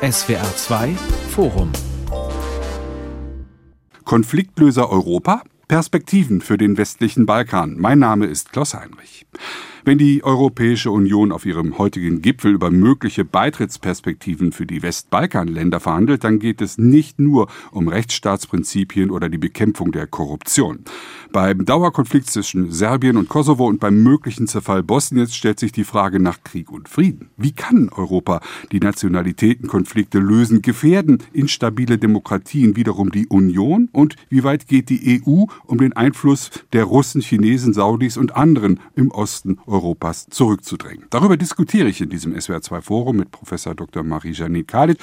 SWR 2 Forum Konfliktlöser Europa? Perspektiven für den westlichen Balkan. Mein Name ist Klaus Heinrich. Wenn die Europäische Union auf ihrem heutigen Gipfel über mögliche Beitrittsperspektiven für die Westbalkanländer verhandelt, dann geht es nicht nur um Rechtsstaatsprinzipien oder die Bekämpfung der Korruption. Beim Dauerkonflikt zwischen Serbien und Kosovo und beim möglichen Zerfall Bosniens stellt sich die Frage nach Krieg und Frieden. Wie kann Europa die Nationalitätenkonflikte lösen? Gefährden instabile Demokratien wiederum die Union? Und wie weit geht die EU um den Einfluss der Russen, Chinesen, Saudis und anderen im Osten Europas zurückzudrängen. Darüber diskutiere ich in diesem SWR2-Forum mit Professor Dr. Marie-Janine Kalic,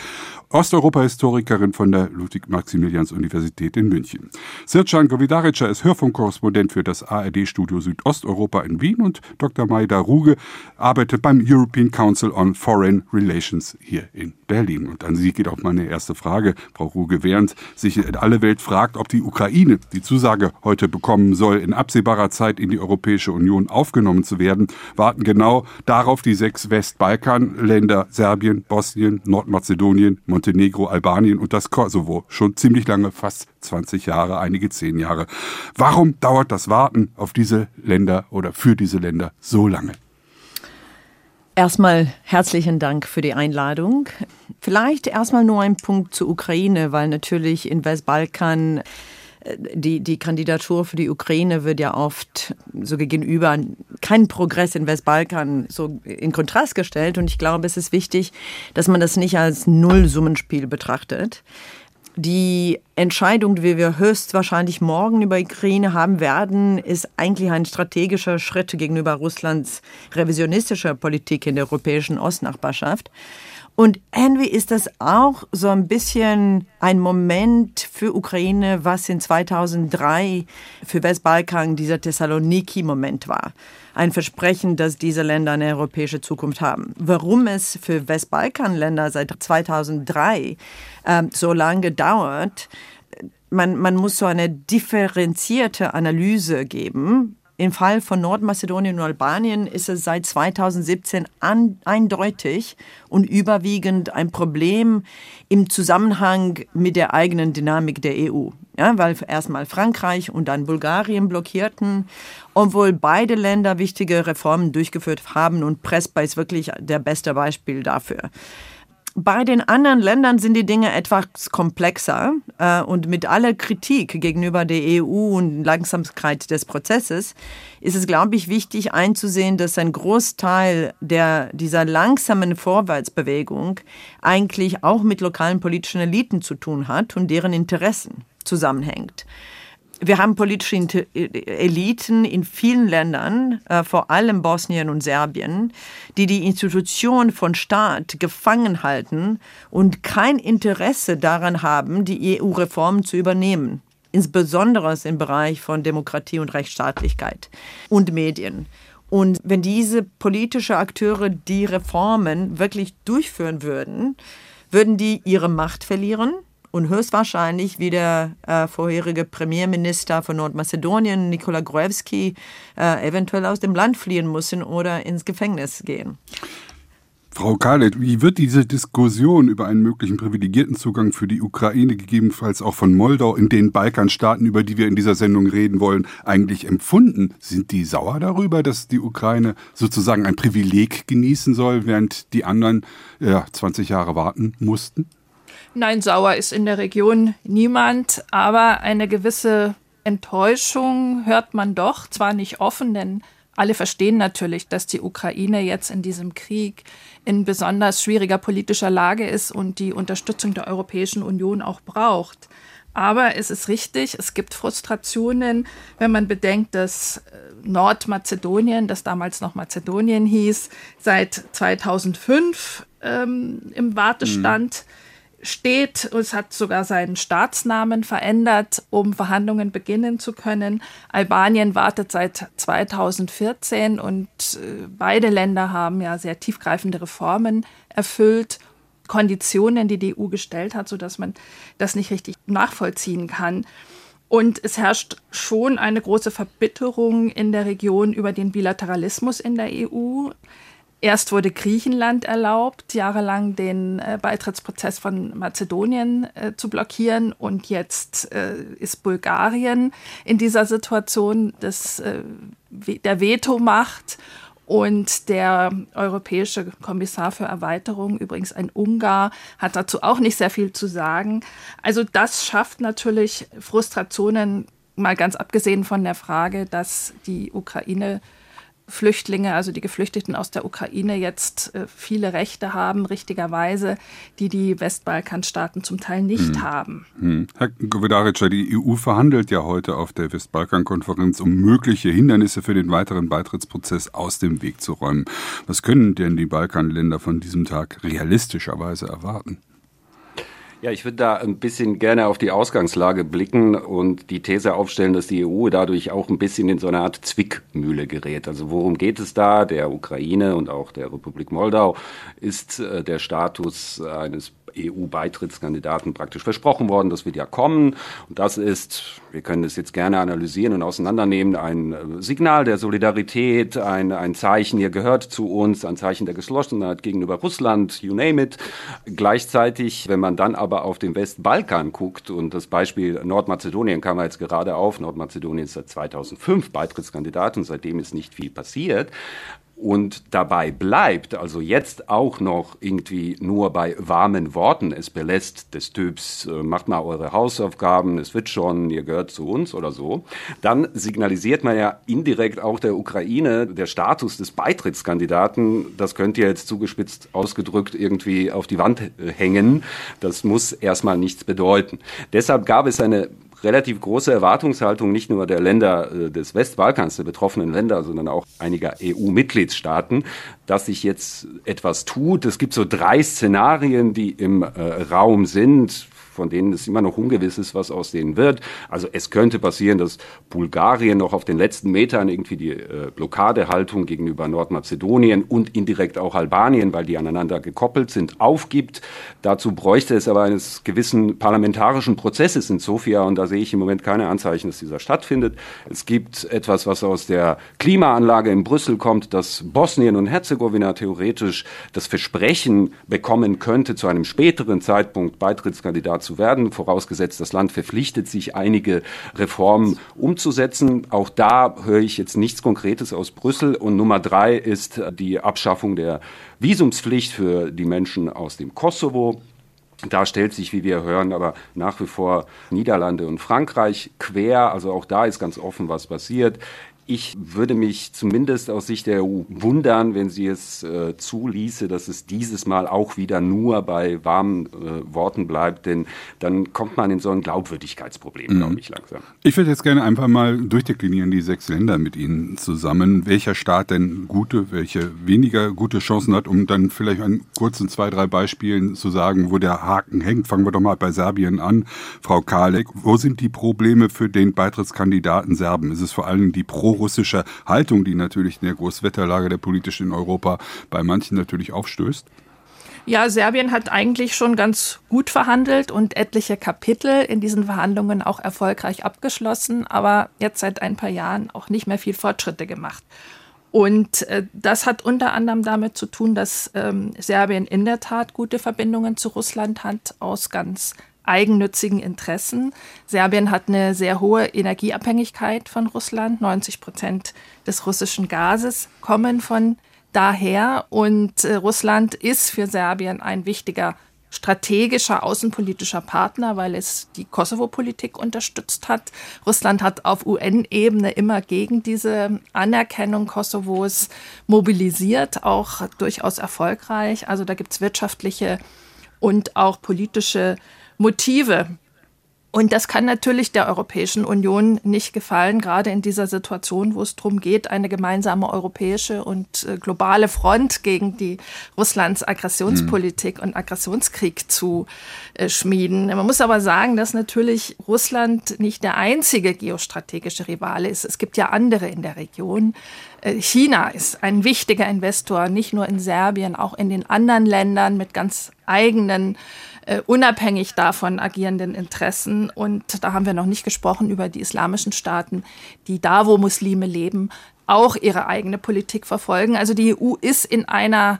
Osteuropa-Historikerin von der Ludwig-Maximilians-Universität in München. Sircan Govidarica ist Hörfunkkorrespondent für das ARD-Studio Südosteuropa in Wien und Dr. Maida Ruge arbeitet beim European Council on Foreign Relations hier in Berlin. Und an Sie geht auch meine erste Frage, Frau Ruge, während sich alle Welt fragt, ob die Ukraine die Zusage heute bekommen soll, in absehbarer Zeit in die Europäische Union aufgenommen zu werden, warten genau darauf die sechs Westbalkanländer Serbien, Bosnien, Nordmazedonien, Montenegro, Albanien und das Kosovo. Schon ziemlich lange, fast 20 Jahre, einige zehn Jahre. Warum dauert das Warten auf diese Länder oder für diese Länder so lange? Erstmal herzlichen Dank für die Einladung. Vielleicht erstmal nur ein Punkt zur Ukraine, weil natürlich in Westbalkan die, die Kandidatur für die Ukraine wird ja oft so gegenüber kein Progress in Westbalkan so in Kontrast gestellt. Und ich glaube, es ist wichtig, dass man das nicht als Nullsummenspiel betrachtet. Die Entscheidung, die wir höchstwahrscheinlich morgen über Ukraine haben werden, ist eigentlich ein strategischer Schritt gegenüber Russlands revisionistischer Politik in der europäischen Ostnachbarschaft. Und irgendwie ist das auch so ein bisschen ein Moment für Ukraine, was in 2003 für Westbalkan dieser Thessaloniki-Moment war. Ein Versprechen, dass diese Länder eine europäische Zukunft haben. Warum es für Westbalkan-Länder seit 2003 äh, so lange dauert, man, man muss so eine differenzierte Analyse geben im Fall von Nordmazedonien und Albanien ist es seit 2017 an, eindeutig und überwiegend ein Problem im Zusammenhang mit der eigenen Dynamik der EU. Ja, weil erstmal Frankreich und dann Bulgarien blockierten, obwohl beide Länder wichtige Reformen durchgeführt haben und Prespa ist wirklich der beste Beispiel dafür. Bei den anderen Ländern sind die Dinge etwas komplexer äh, und mit aller Kritik gegenüber der EU und Langsamkeit des Prozesses ist es, glaube ich, wichtig einzusehen, dass ein Großteil der, dieser langsamen Vorwärtsbewegung eigentlich auch mit lokalen politischen Eliten zu tun hat und deren Interessen zusammenhängt wir haben politische Eliten in vielen Ländern, äh, vor allem Bosnien und Serbien, die die Institution von Staat gefangen halten und kein Interesse daran haben, die EU-Reformen zu übernehmen, insbesondere im Bereich von Demokratie und Rechtsstaatlichkeit und Medien. Und wenn diese politischen Akteure die Reformen wirklich durchführen würden, würden die ihre Macht verlieren und höchstwahrscheinlich wie der äh, vorherige Premierminister von Nordmazedonien, Nikola Gruevski, äh, eventuell aus dem Land fliehen müssen oder ins Gefängnis gehen. Frau Kalet, wie wird diese Diskussion über einen möglichen privilegierten Zugang für die Ukraine, gegebenenfalls auch von Moldau in den Balkanstaaten, über die wir in dieser Sendung reden wollen, eigentlich empfunden? Sind die sauer darüber, dass die Ukraine sozusagen ein Privileg genießen soll, während die anderen ja, 20 Jahre warten mussten? Nein, sauer ist in der Region niemand, aber eine gewisse Enttäuschung hört man doch, zwar nicht offen, denn alle verstehen natürlich, dass die Ukraine jetzt in diesem Krieg in besonders schwieriger politischer Lage ist und die Unterstützung der Europäischen Union auch braucht. Aber es ist richtig, es gibt Frustrationen, wenn man bedenkt, dass äh, Nordmazedonien, das damals noch Mazedonien hieß, seit 2005 ähm, im Wartestand mhm steht. Es hat sogar seinen Staatsnamen verändert, um Verhandlungen beginnen zu können. Albanien wartet seit 2014 und äh, beide Länder haben ja sehr tiefgreifende Reformen erfüllt. Konditionen, die die EU gestellt hat, sodass man das nicht richtig nachvollziehen kann. Und es herrscht schon eine große Verbitterung in der Region über den Bilateralismus in der EU Erst wurde Griechenland erlaubt, jahrelang den äh, Beitrittsprozess von Mazedonien äh, zu blockieren. Und jetzt äh, ist Bulgarien in dieser Situation des, äh, der Vetomacht. Und der europäische Kommissar für Erweiterung, übrigens ein Ungar, hat dazu auch nicht sehr viel zu sagen. Also das schafft natürlich Frustrationen, mal ganz abgesehen von der Frage, dass die Ukraine Flüchtlinge, also die Geflüchteten aus der Ukraine, jetzt äh, viele Rechte haben, richtigerweise, die die Westbalkanstaaten zum Teil nicht hm. haben. Hm. Herr Govedarica, die EU verhandelt ja heute auf der Westbalkankonferenz, um mögliche Hindernisse für den weiteren Beitrittsprozess aus dem Weg zu räumen. Was können denn die Balkanländer von diesem Tag realistischerweise erwarten? Ja, ich würde da ein bisschen gerne auf die Ausgangslage blicken und die These aufstellen, dass die EU dadurch auch ein bisschen in so eine Art Zwickmühle gerät. Also worum geht es da? Der Ukraine und auch der Republik Moldau ist äh, der Status eines EU-Beitrittskandidaten praktisch versprochen worden. Das wird ja kommen. Und das ist, wir können das jetzt gerne analysieren und auseinandernehmen, ein äh, Signal der Solidarität, ein, ein Zeichen, ihr gehört zu uns, ein Zeichen der Geschlossenheit gegenüber Russland, you name it. Gleichzeitig, wenn man dann aber auf den Westbalkan guckt und das Beispiel Nordmazedonien kam jetzt gerade auf, Nordmazedonien ist seit 2005 Beitrittskandidat und seitdem ist nicht viel passiert und dabei bleibt, also jetzt auch noch irgendwie nur bei warmen Worten es belässt des Typs, äh, macht mal eure Hausaufgaben, es wird schon, ihr gehört zu uns oder so, dann signalisiert man ja indirekt auch der Ukraine, der Status des Beitrittskandidaten, das könnt ihr jetzt zugespitzt ausgedrückt irgendwie auf die Wand äh, hängen. Das muss erstmal nichts bedeuten. Deshalb gab es eine relativ große Erwartungshaltung nicht nur der Länder äh, des Westbalkans, der betroffenen Länder, sondern auch einiger EU-Mitgliedstaaten, dass sich jetzt etwas tut. Es gibt so drei Szenarien, die im äh, Raum sind von denen es immer noch ungewiss ist, was aus denen wird. Also es könnte passieren, dass Bulgarien noch auf den letzten Metern irgendwie die äh, Blockadehaltung gegenüber Nordmazedonien und indirekt auch Albanien, weil die aneinander gekoppelt sind, aufgibt. Dazu bräuchte es aber eines gewissen parlamentarischen Prozesses in Sofia und da sehe ich im Moment keine Anzeichen, dass dieser stattfindet. Es gibt etwas, was aus der Klimaanlage in Brüssel kommt, dass Bosnien und Herzegowina theoretisch das Versprechen bekommen könnte, zu einem späteren Zeitpunkt Beitrittskandidat zu werden, vorausgesetzt, das Land verpflichtet sich, einige Reformen umzusetzen. Auch da höre ich jetzt nichts Konkretes aus Brüssel. Und Nummer drei ist die Abschaffung der Visumspflicht für die Menschen aus dem Kosovo. Da stellt sich, wie wir hören, aber nach wie vor Niederlande und Frankreich quer. Also auch da ist ganz offen, was passiert. Ich würde mich zumindest aus Sicht der EU wundern, wenn sie es äh, zuließe, dass es dieses Mal auch wieder nur bei warmen äh, Worten bleibt, denn dann kommt man in so ein Glaubwürdigkeitsproblem, mhm. glaube ich, langsam. Ich würde jetzt gerne einfach mal durchdeklinieren die sechs Länder mit Ihnen zusammen, welcher Staat denn gute, welche weniger gute Chancen hat, um dann vielleicht an kurzen zwei, drei Beispielen zu sagen, wo der Haken hängt. Fangen wir doch mal bei Serbien an. Frau Kalek, wo sind die Probleme für den Beitrittskandidaten Serben? Ist es vor allem die Pro prorussische Haltung, die natürlich in der Großwetterlage der politischen in Europa bei manchen natürlich aufstößt? Ja, Serbien hat eigentlich schon ganz gut verhandelt und etliche Kapitel in diesen Verhandlungen auch erfolgreich abgeschlossen, aber jetzt seit ein paar Jahren auch nicht mehr viel Fortschritte gemacht. Und äh, das hat unter anderem damit zu tun, dass ähm, Serbien in der Tat gute Verbindungen zu Russland hat, aus ganz eigennützigen Interessen. Serbien hat eine sehr hohe Energieabhängigkeit von Russland. 90 Prozent des russischen Gases kommen von daher. Und äh, Russland ist für Serbien ein wichtiger strategischer außenpolitischer Partner, weil es die Kosovo-Politik unterstützt hat. Russland hat auf UN-Ebene immer gegen diese Anerkennung Kosovos mobilisiert, auch durchaus erfolgreich. Also da gibt es wirtschaftliche und auch politische Motive. Und das kann natürlich der Europäischen Union nicht gefallen, gerade in dieser Situation, wo es darum geht, eine gemeinsame europäische und äh, globale Front gegen die Russlands Aggressionspolitik mhm. und Aggressionskrieg zu äh, schmieden. Man muss aber sagen, dass natürlich Russland nicht der einzige geostrategische Rivale ist. Es gibt ja andere in der Region. Äh, China ist ein wichtiger Investor, nicht nur in Serbien, auch in den anderen Ländern mit ganz eigenen äh, unabhängig davon agierenden Interessen. Und da haben wir noch nicht gesprochen über die islamischen Staaten, die da, wo Muslime leben, auch ihre eigene Politik verfolgen. Also die EU ist in einer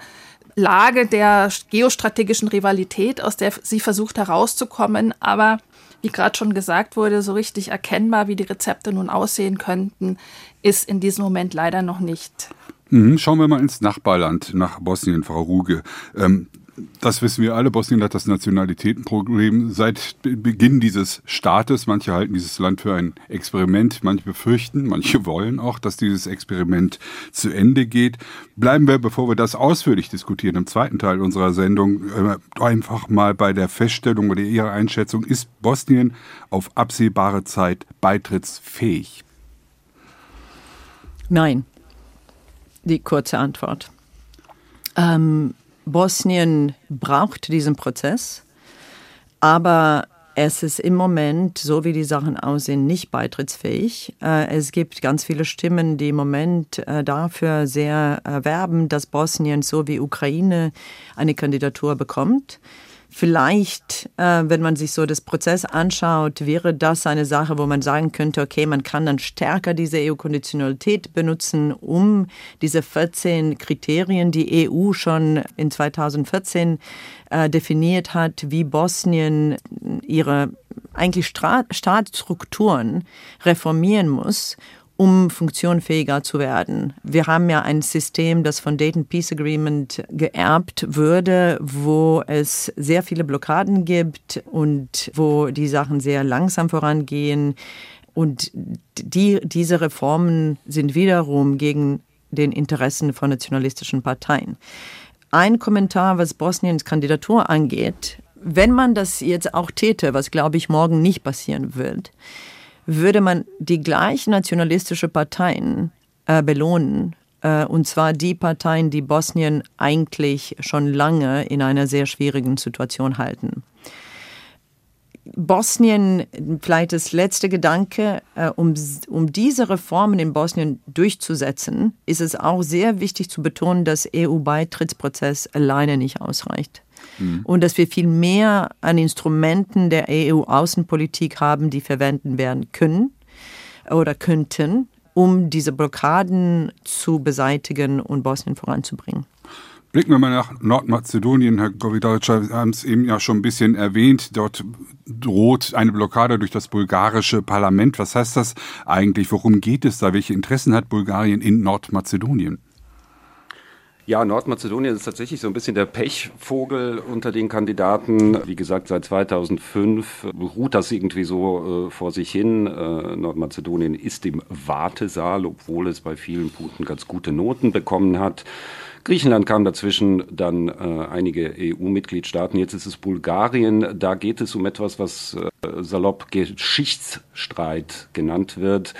Lage der geostrategischen Rivalität, aus der sie versucht herauszukommen. Aber wie gerade schon gesagt wurde, so richtig erkennbar, wie die Rezepte nun aussehen könnten, ist in diesem Moment leider noch nicht. Mhm, schauen wir mal ins Nachbarland, nach Bosnien, Frau Ruge. Ähm, das wissen wir alle. Bosnien hat das Nationalitätenproblem seit Beginn dieses Staates. Manche halten dieses Land für ein Experiment, manche befürchten, manche wollen auch, dass dieses Experiment zu Ende geht. Bleiben wir, bevor wir das ausführlich diskutieren, im zweiten Teil unserer Sendung äh, einfach mal bei der Feststellung oder Ihrer Einschätzung, ist Bosnien auf absehbare Zeit beitrittsfähig? Nein. Die kurze Antwort. Ähm, Bosnien braucht diesen Prozess, aber es ist im Moment, so wie die Sachen aussehen, nicht beitrittsfähig. Äh, es gibt ganz viele Stimmen, die im Moment äh, dafür sehr werben, dass Bosnien so wie Ukraine eine Kandidatur bekommt. Vielleicht, äh, wenn man sich so das Prozess anschaut, wäre das eine Sache, wo man sagen könnte, okay, man kann dann stärker diese EU-Konditionalität benutzen, um diese 14 Kriterien, die EU schon in 2014 äh, definiert hat, wie Bosnien ihre eigentlich Staatsstrukturen reformieren muss, um funktionfähiger zu werden. Wir haben ja ein System, das von Dayton Peace Agreement geerbt würde, wo es sehr viele Blockaden gibt und wo die Sachen sehr langsam vorangehen. Und die, diese Reformen sind wiederum gegen den Interessen von nationalistischen Parteien. Ein Kommentar, was Bosniens Kandidatur angeht, wenn man das jetzt auch täte, was glaube ich morgen nicht passieren wird, würde man die gleichen nationalistische Parteien äh, belohnen, äh, und zwar die Parteien, die Bosnien eigentlich schon lange in einer sehr schwierigen Situation halten. Bosnien, vielleicht das letzte Gedanke, äh, um, um diese Reformen in Bosnien durchzusetzen, ist es auch sehr wichtig zu betonen, dass EU-Beitrittsprozess alleine nicht ausreicht. Mhm. Und dass wir viel mehr an Instrumenten der EU-Außenpolitik haben, die verwenden werden können oder könnten, um diese Blockaden zu beseitigen und Bosnien voranzubringen. Blicken wir mal nach Nordmazedonien, Herr Govidac, Sie haben es eben ja schon ein bisschen erwähnt. Dort droht eine Blockade durch das bulgarische Parlament. Was heißt das eigentlich? Worum geht es da? Welche Interessen hat Bulgarien in Nordmazedonien? Ja, Nordmazedonien ist tatsächlich so ein bisschen der Pechvogel unter den Kandidaten. Wie gesagt, seit 2005 ruht das irgendwie so äh, vor sich hin. Äh, Nordmazedonien ist im Wartesaal, obwohl es bei vielen Punkten ganz gute Noten bekommen hat. Griechenland kam dazwischen, dann äh, einige EU-Mitgliedstaaten. Jetzt ist es Bulgarien. Da geht es um etwas, was äh, salopp Geschichtsstreit genannt wird.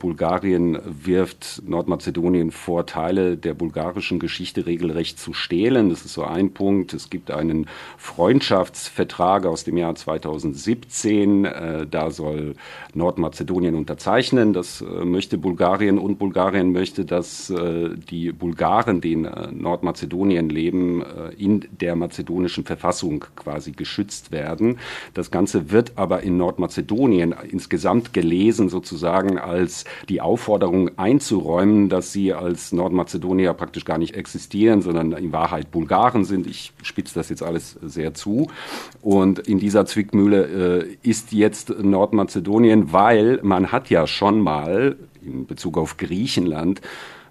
Bulgarien wirft Nordmazedonien vor, Teile der bulgarischen Geschichte regelrecht zu stehlen. Das ist so ein Punkt. Es gibt einen Freundschaftsvertrag aus dem Jahr 2017. Äh, da soll Nordmazedonien unterzeichnen. Das äh, möchte Bulgarien und Bulgarien möchte, dass äh, die Bulgaren, die in Nordmazedonien leben, in der mazedonischen Verfassung quasi geschützt werden. Das Ganze wird aber in Nordmazedonien insgesamt gelesen sozusagen als die Aufforderung einzuräumen, dass sie als Nordmazedonier praktisch gar nicht existieren, sondern in Wahrheit Bulgaren sind. Ich spitze das jetzt alles sehr zu. Und in dieser Zwickmühle äh, ist jetzt Nordmazedonien, weil man hat ja schon mal in Bezug auf Griechenland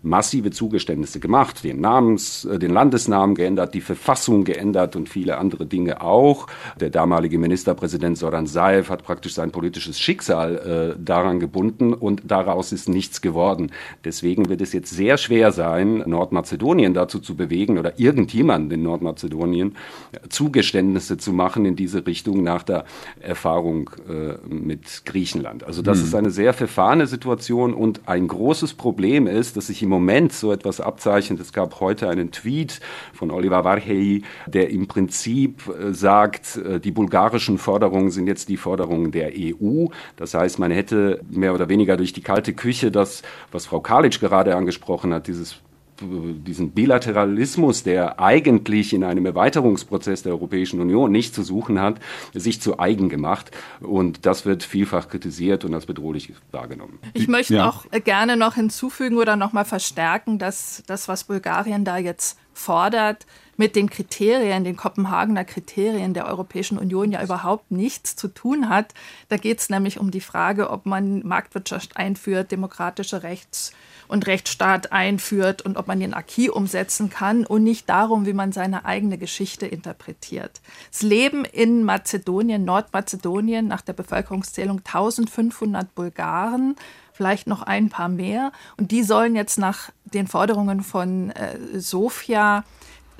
massive Zugeständnisse gemacht, den Namens, äh, den Landesnamen geändert, die Verfassung geändert und viele andere Dinge auch. Der damalige Ministerpräsident Soran Saev hat praktisch sein politisches Schicksal äh, daran gebunden und daraus ist nichts geworden. Deswegen wird es jetzt sehr schwer sein, Nordmazedonien dazu zu bewegen oder irgendjemanden in Nordmazedonien äh, Zugeständnisse zu machen in diese Richtung nach der Erfahrung äh, mit Griechenland. Also das hm. ist eine sehr verfahrene Situation und ein großes Problem ist, dass sich im Moment so etwas abzeichnet. Es gab heute einen Tweet von Oliver Varhey, der im Prinzip äh, sagt, äh, die bulgarischen Forderungen sind jetzt die Forderungen der EU. Das heißt, man hätte mehr oder weniger durch die kalte Küche das, was Frau Kalic gerade angesprochen hat, dieses diesen Bilateralismus, der eigentlich in einem Erweiterungsprozess der Europäischen Union nicht zu suchen hat, sich zu eigen gemacht. Und das wird vielfach kritisiert und als bedrohlich wahrgenommen. Ich möchte ja. auch gerne noch hinzufügen oder noch mal verstärken, dass das, was Bulgarien da jetzt fordert, mit den Kriterien, den Kopenhagener Kriterien der Europäischen Union ja überhaupt nichts zu tun hat. Da geht es nämlich um die Frage, ob man Marktwirtschaft einführt, demokratische Rechts- und Rechtsstaat einführt und ob man den Acquis umsetzen kann und nicht darum, wie man seine eigene Geschichte interpretiert. Das Leben in Mazedonien, Nordmazedonien, nach der Bevölkerungszählung 1500 Bulgaren, vielleicht noch ein paar mehr. Und die sollen jetzt nach den Forderungen von äh, Sofia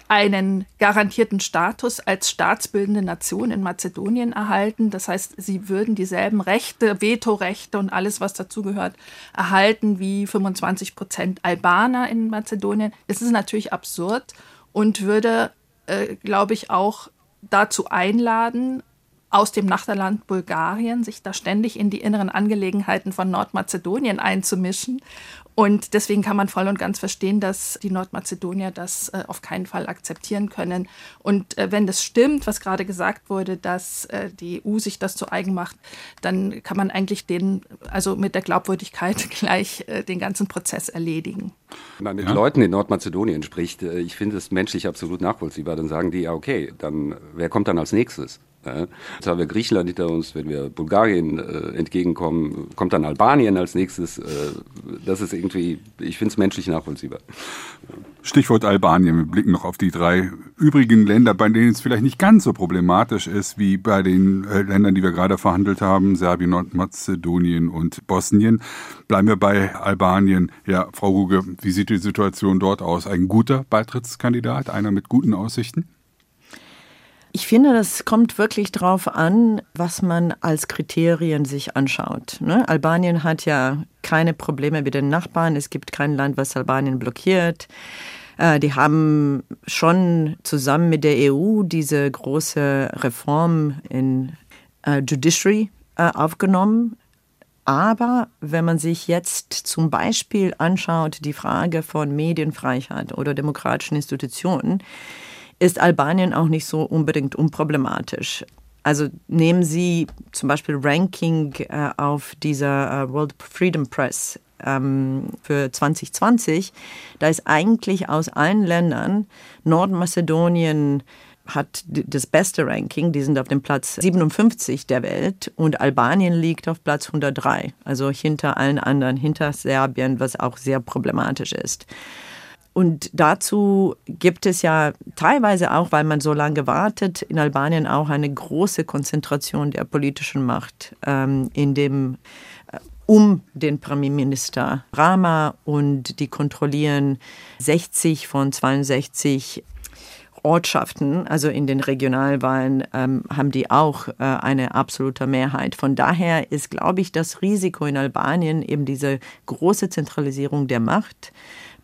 einen garantierten Status als staatsbildende Nation in Mazedonien erhalten. Das heißt, sie würden dieselben Rechte, Vetorechte und alles, was dazugehört, erhalten wie 25 Prozent Albaner in Mazedonien. Das ist natürlich absurd und würde, äh, glaube ich, auch dazu einladen, aus dem Nachbarland Bulgarien, sich da ständig in die inneren Angelegenheiten von Nordmazedonien einzumischen und deswegen kann man voll und ganz verstehen, dass die Nordmazedonier das äh, auf keinen Fall akzeptieren können. Und äh, wenn das stimmt, was gerade gesagt wurde, dass äh, die EU sich das zu eigen macht, dann kann man eigentlich den, also mit der Glaubwürdigkeit gleich äh, den ganzen Prozess erledigen. Wenn man mit ja? Leuten in Nordmazedonien spricht, äh, ich finde es menschlich absolut nachvollziehbar, dann sagen die, ja okay, dann wer kommt dann als nächstes? Jetzt haben wir Griechenland hinter uns, wenn wir Bulgarien äh, entgegenkommen, kommt dann Albanien als nächstes. Äh, das ist irgendwie, ich finde es menschlich nachvollziehbar. Stichwort Albanien. Wir blicken noch auf die drei übrigen Länder, bei denen es vielleicht nicht ganz so problematisch ist wie bei den äh, Ländern, die wir gerade verhandelt haben, Serbien, Nordmazedonien und Bosnien. Bleiben wir bei Albanien. Ja, Frau Ruge, wie sieht die Situation dort aus? Ein guter Beitrittskandidat, einer mit guten Aussichten? Ich finde, das kommt wirklich darauf an, was man als Kriterien sich anschaut. Ne? Albanien hat ja keine Probleme mit den Nachbarn. Es gibt kein Land, was Albanien blockiert. Äh, die haben schon zusammen mit der EU diese große Reform in äh, Judiciary äh, aufgenommen. Aber wenn man sich jetzt zum Beispiel anschaut, die Frage von Medienfreiheit oder demokratischen Institutionen, ist Albanien auch nicht so unbedingt unproblematisch. Also nehmen Sie zum Beispiel Ranking äh, auf dieser äh, World Freedom Press ähm, für 2020. Da ist eigentlich aus allen Ländern Nordmazedonien hat das beste Ranking, die sind auf dem Platz 57 der Welt und Albanien liegt auf Platz 103, also hinter allen anderen, hinter Serbien, was auch sehr problematisch ist. Und dazu gibt es ja teilweise auch, weil man so lange wartet, in Albanien auch eine große Konzentration der politischen Macht ähm, in dem äh, um den Premierminister Rama und die kontrollieren 60 von 62 Ortschaften, also in den Regionalwahlen, ähm, haben die auch äh, eine absolute Mehrheit. Von daher ist, glaube ich, das Risiko in Albanien eben diese große Zentralisierung der Macht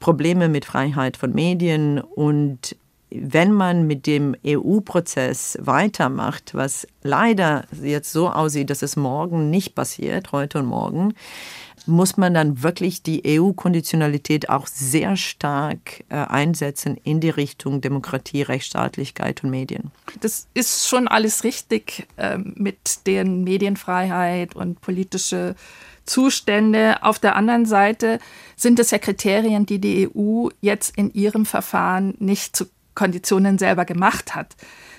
Probleme mit Freiheit von Medien und wenn man mit dem EU-Prozess weitermacht, was leider jetzt so aussieht, dass es morgen nicht passiert, heute und morgen, muss man dann wirklich die EU-Konditionalität auch sehr stark äh, einsetzen in die Richtung Demokratie, Rechtsstaatlichkeit und Medien. Das ist schon alles richtig äh, mit der Medienfreiheit und politische Zustände. Auf der anderen Seite sind es ja Kriterien, die die EU jetzt in ihrem Verfahren nicht zu Konditionen selber gemacht hat,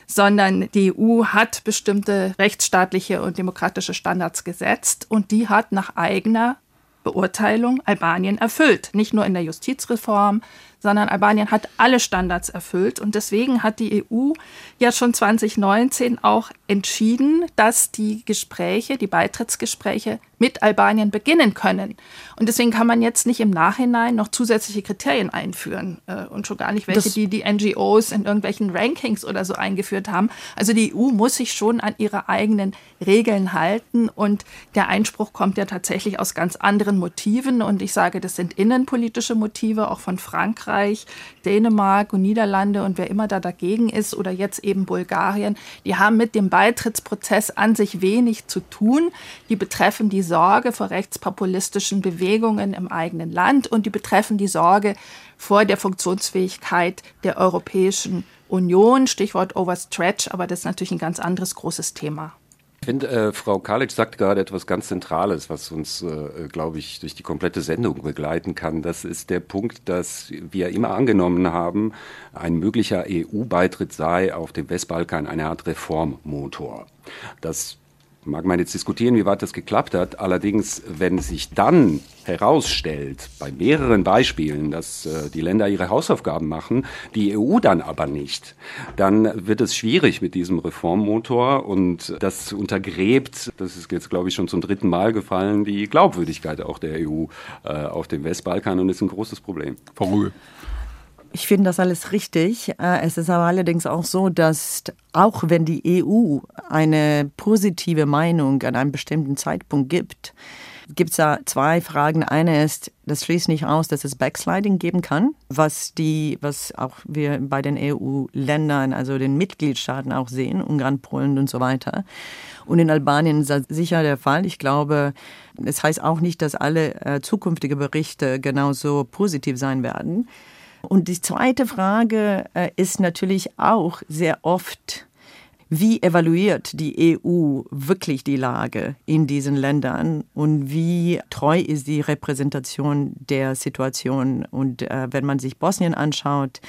sondern die EU hat bestimmte rechtsstaatliche und demokratische Standards gesetzt und die hat nach eigener Beurteilung Albanien erfüllt. Nicht nur in der Justizreform, sondern Albanien hat alle Standards erfüllt. Und deswegen hat die EU ja schon 2019 auch entschieden, dass die Gespräche, die Beitrittsgespräche mit Albanien beginnen können. Und deswegen kann man jetzt nicht im Nachhinein noch zusätzliche Kriterien einführen äh, und schon gar nicht welche, das die die NGOs in irgendwelchen Rankings oder so eingeführt haben. Also die EU muss sich schon an ihre eigenen Regeln halten und der Einspruch kommt ja tatsächlich aus ganz anderen Motiven und ich sage, das sind innenpolitische Motive auch von Frankreich Frankreich, Dänemark und Niederlande und wer immer da dagegen ist oder jetzt eben Bulgarien, die haben mit dem Beitrittsprozess an sich wenig zu tun. Die betreffen die Sorge vor rechtspopulistischen Bewegungen im eigenen Land und die betreffen die Sorge vor der Funktionsfähigkeit der Europäischen Union. Stichwort Overstretch, aber das ist natürlich ein ganz anderes großes Thema. Ich finde, äh, Frau Kalic sagt gerade etwas ganz Zentrales, was uns, äh, glaube ich, durch die komplette Sendung begleiten kann. Das ist der Punkt, dass wir immer angenommen haben, ein möglicher EU-Beitritt sei auf dem Westbalkan eine Art Reformmotor. Das mag man jetzt diskutieren, wie weit das geklappt hat. Allerdings, wenn sich dann herausstellt, bei mehreren Beispielen, dass äh, die Länder ihre Hausaufgaben machen, die EU dann aber nicht, dann wird es schwierig mit diesem Reformmotor und das untergräbt, das ist jetzt glaube ich schon zum dritten Mal gefallen, die Glaubwürdigkeit auch der EU äh, auf dem Westbalkan und ist ein großes Problem. Frau Rüge. Ich finde das alles richtig. Äh, es ist aber allerdings auch so, dass auch wenn die EU eine positive Meinung an einem bestimmten Zeitpunkt gibt, gibt es da zwei Fragen. Eine ist, das schließt nicht aus, dass es Backsliding geben kann, was die, was auch wir bei den EU-Ländern, also den Mitgliedstaaten auch sehen, Ungarn, Polen und so weiter. Und in Albanien ist das sicher der Fall. Ich glaube, es heißt auch nicht, dass alle äh, zukünftige Berichte genauso positiv sein werden. Und die zweite Frage äh, ist natürlich auch sehr oft, wie evaluiert die EU wirklich die Lage in diesen Ländern und wie treu ist die Repräsentation der Situation? Und äh, wenn man sich Bosnien anschaut,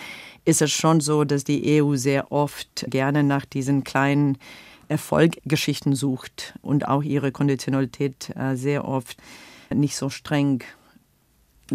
ist es schon so, dass die EU sehr oft gerne nach diesen kleinen Erfolggeschichten sucht und auch ihre Konditionalität äh, sehr oft nicht so streng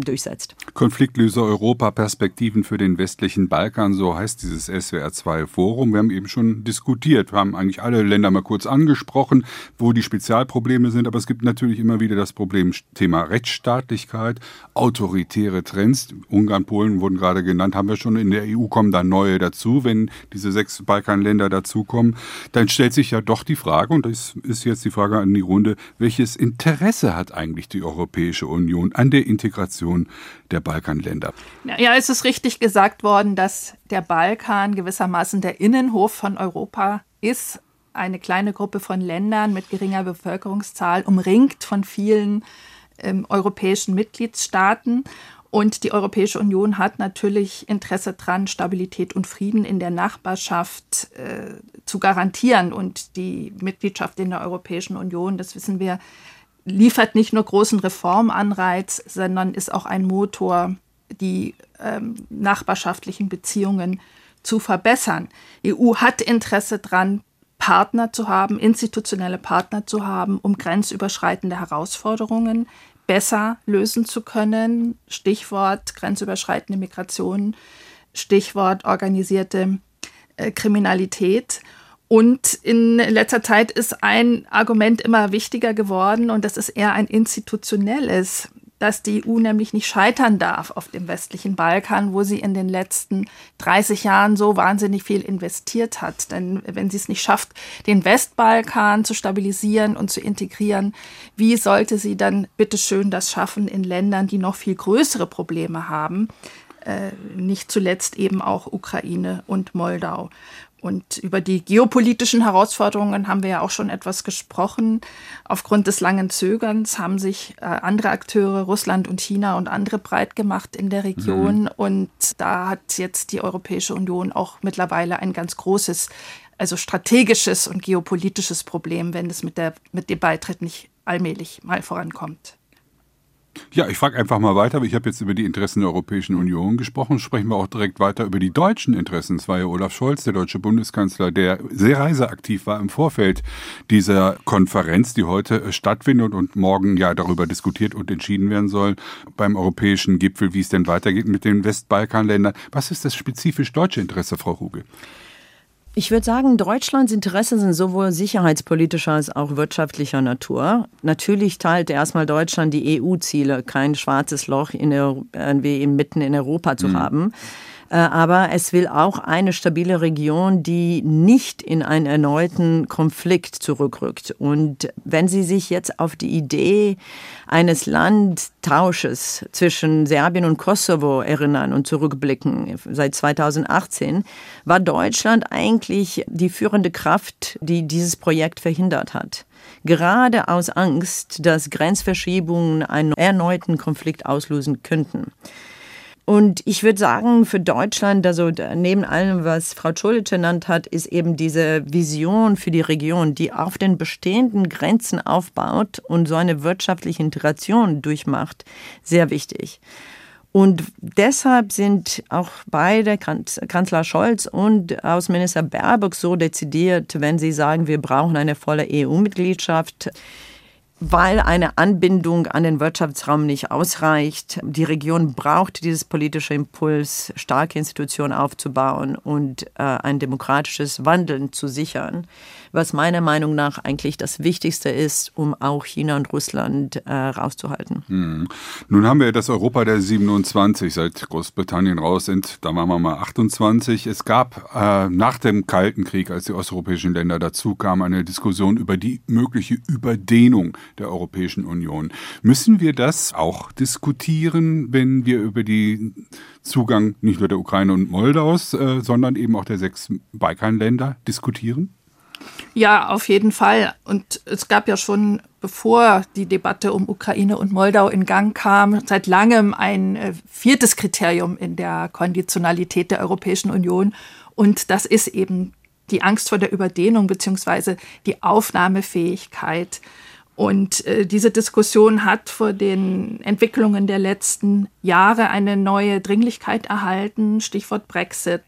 durchsetzt. Konfliktlöser Europa, Perspektiven für den westlichen Balkan, so heißt dieses SWR2-Forum. Wir haben eben schon diskutiert, wir haben eigentlich alle Länder mal kurz angesprochen, wo die Spezialprobleme sind, aber es gibt natürlich immer wieder das Problem Thema Rechtsstaatlichkeit, autoritäre Trends. Ungarn, Polen wurden gerade genannt, haben wir schon in der EU kommen da neue dazu, wenn diese sechs Balkanländer dazukommen. Dann stellt sich ja doch die Frage, und das ist jetzt die Frage an die Runde, welches Interesse hat eigentlich die Europäische Union an der Integration Integration der Balkanländer. Ja, es ist richtig gesagt worden, dass der Balkan gewissermaßen der Innenhof von Europa ist. Eine kleine Gruppe von Ländern mit geringer Bevölkerungszahl, umringt von vielen ähm, europäischen Mitgliedstaaten. Und die Europäische Union hat natürlich Interesse daran, Stabilität und Frieden in der Nachbarschaft äh, zu garantieren. Und die Mitgliedschaft in der Europäischen Union, das wissen wir, liefert nicht nur großen Reformanreiz, sondern ist auch ein Motor, die ähm, nachbarschaftlichen Beziehungen zu verbessern. EU hat Interesse daran, Partner zu haben, institutionelle Partner zu haben, um grenzüberschreitende Herausforderungen besser lösen zu können. Stichwort grenzüberschreitende Migration, Stichwort organisierte äh, Kriminalität. Und in letzter Zeit ist ein Argument immer wichtiger geworden und das ist eher ein institutionelles, dass die EU nämlich nicht scheitern darf auf dem westlichen Balkan, wo sie in den letzten 30 Jahren so wahnsinnig viel investiert hat. Denn wenn sie es nicht schafft, den Westbalkan zu stabilisieren und zu integrieren, wie sollte sie dann bitteschön das schaffen in Ländern, die noch viel größere Probleme haben? Äh, nicht zuletzt eben auch Ukraine und Moldau. Und über die geopolitischen Herausforderungen haben wir ja auch schon etwas gesprochen. Aufgrund des langen Zögerns haben sich äh, andere Akteure, Russland und China und andere breit gemacht in der Region. Mhm. Und da hat jetzt die Europäische Union auch mittlerweile ein ganz großes, also strategisches und geopolitisches Problem, wenn es mit, der, mit dem Beitritt nicht allmählich mal vorankommt. Ja, ich frage einfach mal weiter. Ich habe jetzt über die Interessen der Europäischen Union gesprochen. Sprechen wir auch direkt weiter über die deutschen Interessen. Es war ja Olaf Scholz, der deutsche Bundeskanzler, der sehr reiseaktiv war im Vorfeld dieser Konferenz, die heute stattfindet und morgen ja darüber diskutiert und entschieden werden soll beim europäischen Gipfel, wie es denn weitergeht mit den Westbalkanländern. Was ist das spezifisch deutsche Interesse, Frau Huge? Ich würde sagen, Deutschlands Interessen sind sowohl sicherheitspolitischer als auch wirtschaftlicher Natur. Natürlich teilt erstmal Deutschland die EU-Ziele, kein schwarzes Loch in der, irgendwie mitten in Europa zu mhm. haben. Äh, aber es will auch eine stabile Region, die nicht in einen erneuten Konflikt zurückrückt. Und wenn Sie sich jetzt auf die Idee eines Landtausches zwischen Serbien und Kosovo erinnern und zurückblicken, seit 2018, war Deutschland eigentlich die führende Kraft, die dieses Projekt verhindert hat gerade aus Angst, dass Grenzverschiebungen einen erneuten Konflikt auslösen könnten. Und ich würde sagen, für Deutschland, also neben allem, was Frau Czolic genannt hat, ist eben diese Vision für die Region, die auf den bestehenden Grenzen aufbaut und so eine wirtschaftliche Integration durchmacht, sehr wichtig. Und deshalb sind auch beide, Kanzler Scholz und Außenminister Baerbock, so dezidiert, wenn sie sagen, wir brauchen eine volle EU-Mitgliedschaft weil eine Anbindung an den Wirtschaftsraum nicht ausreicht. Die Region braucht dieses politische Impuls, starke Institutionen aufzubauen und äh, ein demokratisches Wandeln zu sichern was meiner Meinung nach eigentlich das Wichtigste ist, um auch China und Russland äh, rauszuhalten. Hm. Nun haben wir das Europa der 27, seit Großbritannien raus sind, da waren wir mal 28. Es gab äh, nach dem Kalten Krieg, als die osteuropäischen Länder dazu kamen, eine Diskussion über die mögliche Überdehnung der Europäischen Union. Müssen wir das auch diskutieren, wenn wir über die Zugang nicht nur der Ukraine und Moldaus, äh, sondern eben auch der sechs Balkanländer diskutieren? Ja, auf jeden Fall. Und es gab ja schon, bevor die Debatte um Ukraine und Moldau in Gang kam, seit langem ein äh, viertes Kriterium in der Konditionalität der Europäischen Union. Und das ist eben die Angst vor der Überdehnung beziehungsweise die Aufnahmefähigkeit und äh, diese Diskussion hat vor den Entwicklungen der letzten Jahre eine neue Dringlichkeit erhalten. Stichwort Brexit,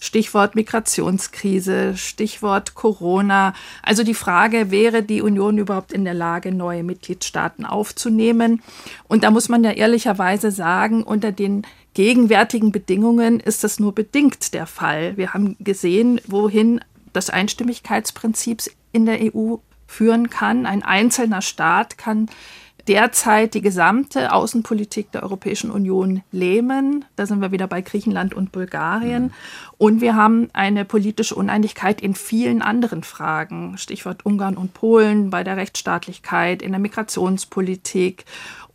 Stichwort Migrationskrise, Stichwort Corona. Also die Frage, wäre die Union überhaupt in der Lage, neue Mitgliedstaaten aufzunehmen? Und da muss man ja ehrlicherweise sagen, unter den gegenwärtigen Bedingungen ist das nur bedingt der Fall. Wir haben gesehen, wohin das Einstimmigkeitsprinzip in der EU führen kann. Ein einzelner Staat kann derzeit die gesamte Außenpolitik der Europäischen Union lähmen. Da sind wir wieder bei Griechenland und Bulgarien. Mhm. Und wir haben eine politische Uneinigkeit in vielen anderen Fragen. Stichwort Ungarn und Polen bei der Rechtsstaatlichkeit, in der Migrationspolitik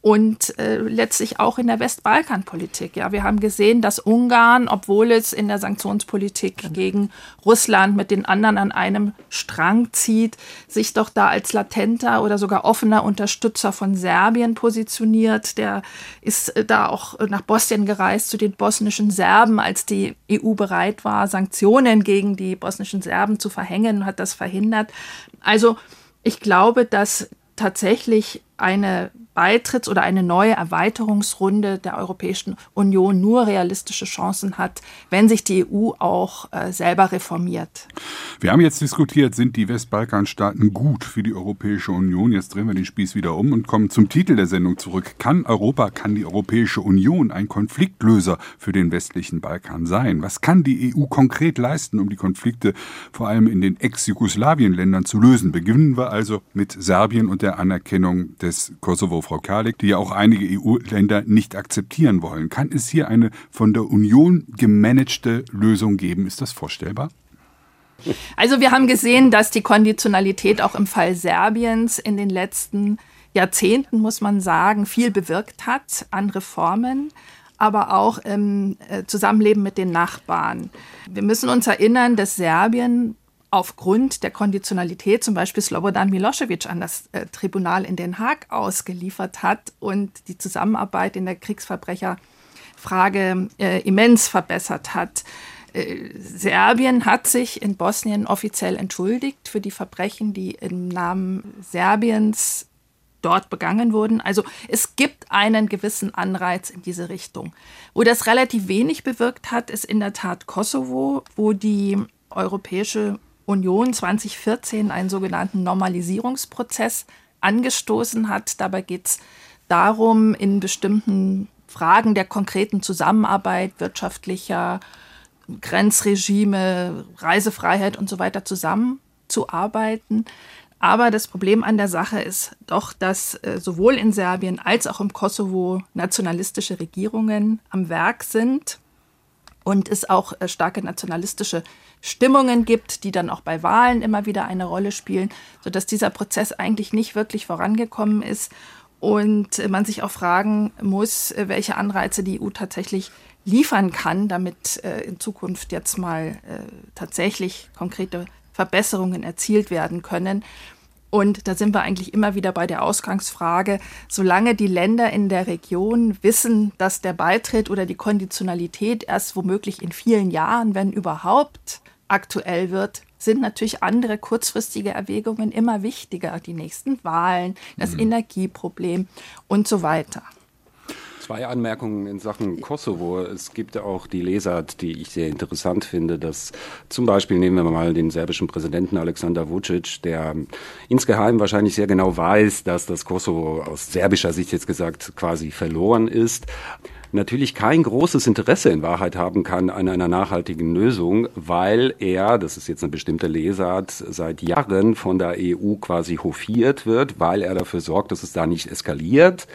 und äh, letztlich auch in der Westbalkanpolitik. Ja, wir haben gesehen, dass Ungarn, obwohl es in der Sanktionspolitik genau. gegen Russland mit den anderen an einem Strang zieht, sich doch da als latenter oder sogar offener Unterstützer von Serbien positioniert. Der ist äh, da auch nach Bosnien gereist zu den bosnischen Serben, als die EU bereit war, Sanktionen gegen die bosnischen Serben zu verhängen, und hat das verhindert. Also ich glaube, dass tatsächlich eine Beitritts- oder eine neue Erweiterungsrunde der Europäischen Union nur realistische Chancen hat, wenn sich die EU auch äh, selber reformiert. Wir haben jetzt diskutiert, sind die Westbalkanstaaten gut für die Europäische Union? Jetzt drehen wir den Spieß wieder um und kommen zum Titel der Sendung zurück. Kann Europa, kann die Europäische Union ein Konfliktlöser für den westlichen Balkan sein? Was kann die EU konkret leisten, um die Konflikte vor allem in den Ex-Jugoslawien-Ländern zu lösen? Beginnen wir also mit Serbien und der Anerkennung des Kosovo Frau Kalik, die ja auch einige EU-Länder nicht akzeptieren wollen. Kann es hier eine von der Union gemanagte Lösung geben? Ist das vorstellbar? Also wir haben gesehen, dass die Konditionalität auch im Fall Serbiens in den letzten Jahrzehnten, muss man sagen, viel bewirkt hat an Reformen aber auch im äh, Zusammenleben mit den Nachbarn. Wir müssen uns erinnern, dass Serbien aufgrund der Konditionalität zum Beispiel Slobodan Milosevic an das äh, Tribunal in Den Haag ausgeliefert hat und die Zusammenarbeit in der Kriegsverbrecherfrage äh, immens verbessert hat. Äh, Serbien hat sich in Bosnien offiziell entschuldigt für die Verbrechen, die im Namen Serbiens dort begangen wurden. Also es gibt einen gewissen Anreiz in diese Richtung. Wo das relativ wenig bewirkt hat, ist in der Tat Kosovo, wo die Europäische Union 2014 einen sogenannten Normalisierungsprozess angestoßen hat. Dabei geht es darum, in bestimmten Fragen der konkreten Zusammenarbeit wirtschaftlicher Grenzregime, Reisefreiheit und so weiter zusammenzuarbeiten. Aber das Problem an der Sache ist doch, dass äh, sowohl in Serbien als auch im Kosovo nationalistische Regierungen am Werk sind und es auch äh, starke nationalistische Stimmungen gibt, die dann auch bei Wahlen immer wieder eine Rolle spielen, sodass dieser Prozess eigentlich nicht wirklich vorangekommen ist und man sich auch fragen muss, äh, welche Anreize die EU tatsächlich liefern kann, damit äh, in Zukunft jetzt mal tatsächlich konkrete Verbesserungen erzielt werden können. Und da sind wir eigentlich immer wieder bei der Ausgangsfrage, solange die Länder in der Region wissen, dass der Beitritt oder die Konditionalität erst womöglich in vielen Jahren, wenn überhaupt, aktuell wird, sind natürlich andere kurzfristige Erwägungen immer wichtiger. Die nächsten Wahlen, das mhm. Energieproblem und so weiter. Zwei Anmerkungen in Sachen Kosovo. Es gibt auch die Lesart, die ich sehr interessant finde, dass zum Beispiel nehmen wir mal den serbischen Präsidenten Alexander Vucic, der insgeheim wahrscheinlich sehr genau weiß, dass das Kosovo aus serbischer Sicht jetzt gesagt quasi verloren ist natürlich kein großes Interesse in Wahrheit haben kann an einer nachhaltigen Lösung, weil er, das ist jetzt eine bestimmte Lesart, seit Jahren von der EU quasi hofiert wird, weil er dafür sorgt, dass es da nicht eskaliert.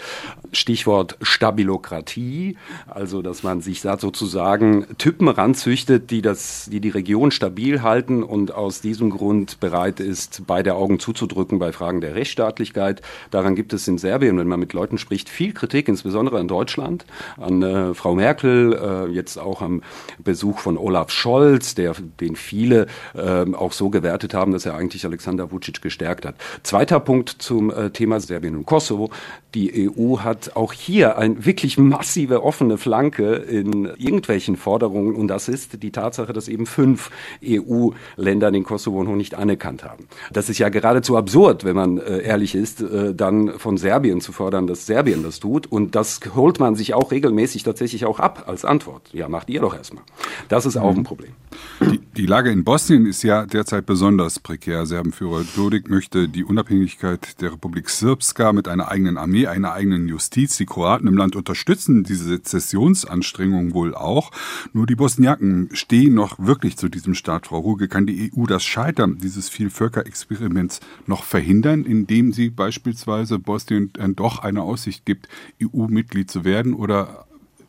Stichwort Stabilokratie, also dass man sich da sozusagen Typen ranzüchtet, die das, die die Region stabil halten und aus diesem Grund bereit ist, beide Augen zuzudrücken bei Fragen der Rechtsstaatlichkeit. Daran gibt es in Serbien, wenn man mit Leuten spricht, viel Kritik, insbesondere in Deutschland an äh, Frau Merkel, äh, jetzt auch am Besuch von Olaf Scholz, der, den viele äh, auch so gewertet haben, dass er eigentlich Alexander Vucic gestärkt hat. Zweiter Punkt zum äh, Thema Serbien und Kosovo. Die EU hat auch hier eine wirklich massive offene Flanke in irgendwelchen Forderungen und das ist die Tatsache, dass eben fünf EU-Länder den Kosovo noch nicht anerkannt haben. Das ist ja geradezu absurd, wenn man äh, ehrlich ist, äh, dann von Serbien zu fordern, dass Serbien das tut und das holt man sich auch regelmäßig tatsächlich auch ab als Antwort. Ja, macht ihr doch erstmal. Das ist auch ein mhm. Problem. Die, die Lage in Bosnien ist ja derzeit besonders prekär. Serbenführer Dodik möchte die Unabhängigkeit der Republik Srpska mit einer eigenen Armee, einer eigenen Justiz. Die Kroaten im Land unterstützen diese Sezessionsanstrengungen wohl auch. Nur die Bosniaken stehen noch wirklich zu diesem Staat. Frau Ruge, kann die EU das Scheitern dieses Vielvölkerexperiments noch verhindern, indem sie beispielsweise Bosnien doch eine Aussicht gibt, EU-Mitglied zu werden? Oder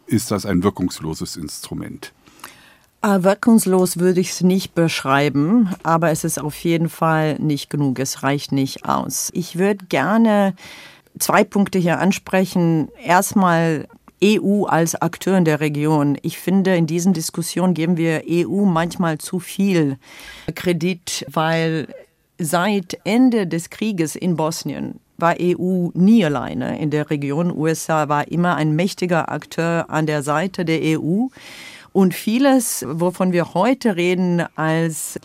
ist das ein wirkungsloses Instrument? Äh, wirkungslos würde ich es nicht beschreiben, aber es ist auf jeden Fall nicht genug. Es reicht nicht aus. Ich würde gerne zwei Punkte hier ansprechen. Erstmal EU als Akteur in der Region. Ich finde, in diesen Diskussionen geben wir EU manchmal zu viel Kredit, weil seit Ende des Krieges in Bosnien war EU nie alleine in der Region. USA war immer ein mächtiger Akteur an der Seite der EU. Und vieles, wovon wir heute reden als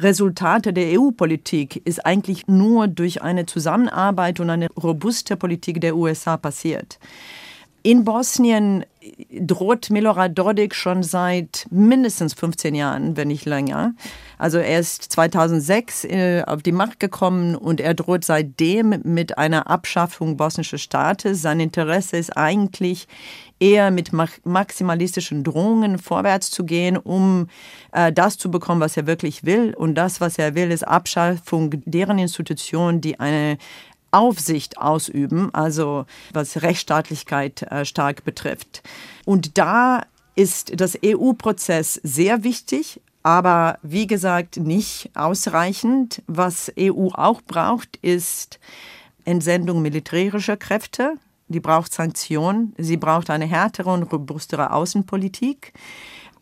Resultate der EU-Politik, ist eigentlich nur durch eine Zusammenarbeit und eine robuste Politik der USA passiert. In Bosnien droht Milorad Dodik schon seit mindestens 15 Jahren, wenn nicht länger. Also er ist 2006 äh, auf die Macht gekommen und er droht seitdem mit einer Abschaffung bosnischen Staates. Sein Interesse ist eigentlich eher mit maximalistischen Drohungen vorwärts zu gehen, um äh, das zu bekommen, was er wirklich will. Und das, was er will, ist Abschaffung deren Institutionen, die eine Aufsicht ausüben, also was Rechtsstaatlichkeit äh, stark betrifft. Und da ist das EU-Prozess sehr wichtig, aber wie gesagt nicht ausreichend. Was EU auch braucht, ist Entsendung militärischer Kräfte. Die braucht Sanktionen. Sie braucht eine härtere und robustere Außenpolitik.